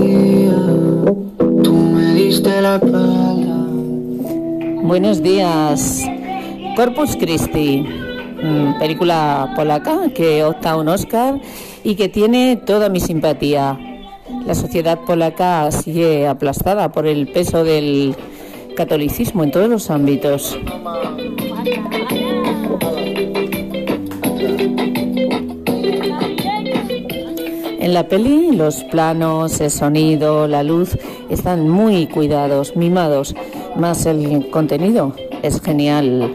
día tú me diste la espalda. Buenos días. Corpus Christi, mm, película polaca que opta un Oscar y que tiene toda mi simpatía. La sociedad polaca sigue aplastada por el peso del catolicismo en todos los ámbitos. En la peli los planos, el sonido, la luz están muy cuidados, mimados, más el contenido es genial.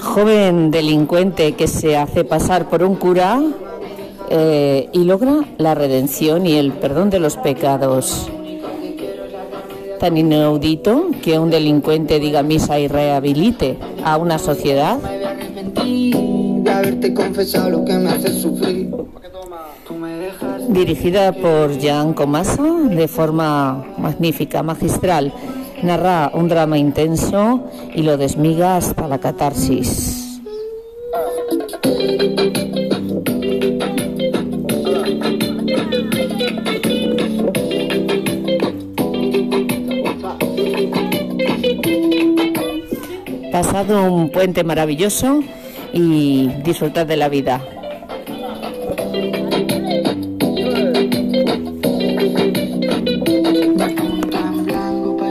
Joven delincuente que se hace pasar por un cura eh, y logra la redención y el perdón de los pecados. Tan inaudito que un delincuente diga misa y rehabilite a una sociedad. Me arrepentí de haberte confesado lo que me hace sufrir. Dirigida por Jan Comasa de forma magnífica, magistral. Narra un drama intenso y lo desmiga hasta la catarsis. Pasado un puente maravilloso y disfrutad de la vida.